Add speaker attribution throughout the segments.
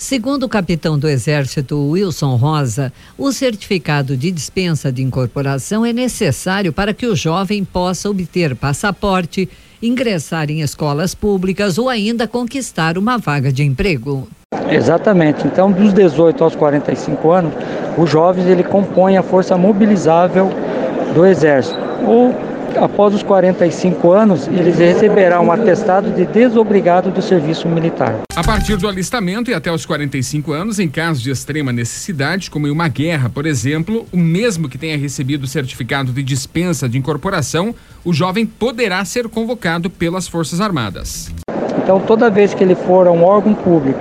Speaker 1: Segundo o capitão do Exército Wilson Rosa, o certificado de dispensa de incorporação é necessário para que o jovem possa obter passaporte, ingressar em escolas públicas ou ainda conquistar uma vaga de emprego.
Speaker 2: Exatamente. Então, dos 18 aos 45 anos, os jovens ele compõe a força mobilizável do Exército. Ou após os 45 anos, eles receberão um atestado de desobrigado do serviço militar.
Speaker 3: A partir do alistamento e até os 45 anos, em caso de extrema necessidade, como em uma guerra, por exemplo, o mesmo que tenha recebido o certificado de dispensa de incorporação, o jovem poderá ser convocado pelas Forças Armadas.
Speaker 2: Então, toda vez que ele for a um órgão público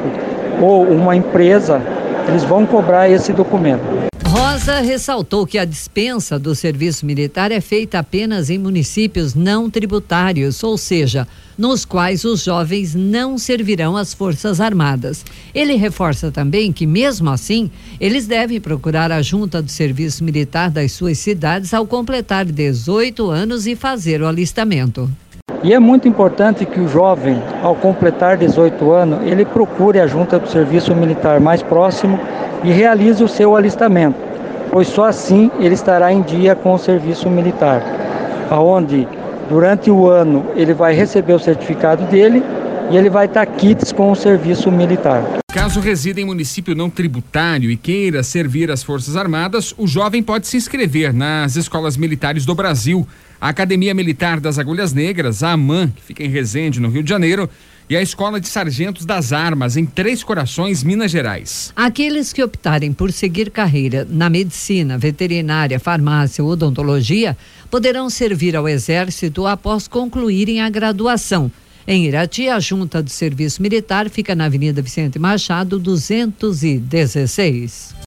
Speaker 2: ou uma empresa, eles vão cobrar esse documento.
Speaker 1: Rosa ressaltou que a dispensa do serviço militar é feita apenas em municípios não tributários, ou seja, nos quais os jovens não servirão às Forças Armadas. Ele reforça também que, mesmo assim, eles devem procurar a junta do serviço militar das suas cidades ao completar 18 anos e fazer o alistamento.
Speaker 2: E é muito importante que o jovem, ao completar 18 anos, ele procure a junta do serviço militar mais próximo e realize o seu alistamento, pois só assim ele estará em dia com o serviço militar, aonde durante o ano ele vai receber o certificado dele e ele vai estar quites com o serviço militar.
Speaker 3: Caso resida em município não tributário e queira servir as Forças Armadas, o jovem pode se inscrever nas escolas militares do Brasil, a Academia Militar das Agulhas Negras, a AMAN, que fica em Resende, no Rio de Janeiro, e a Escola de Sargentos das Armas, em Três Corações, Minas Gerais.
Speaker 1: Aqueles que optarem por seguir carreira na medicina, veterinária, farmácia ou odontologia poderão servir ao Exército após concluírem a graduação. Em Irati, a Junta do Serviço Militar fica na Avenida Vicente Machado, 216.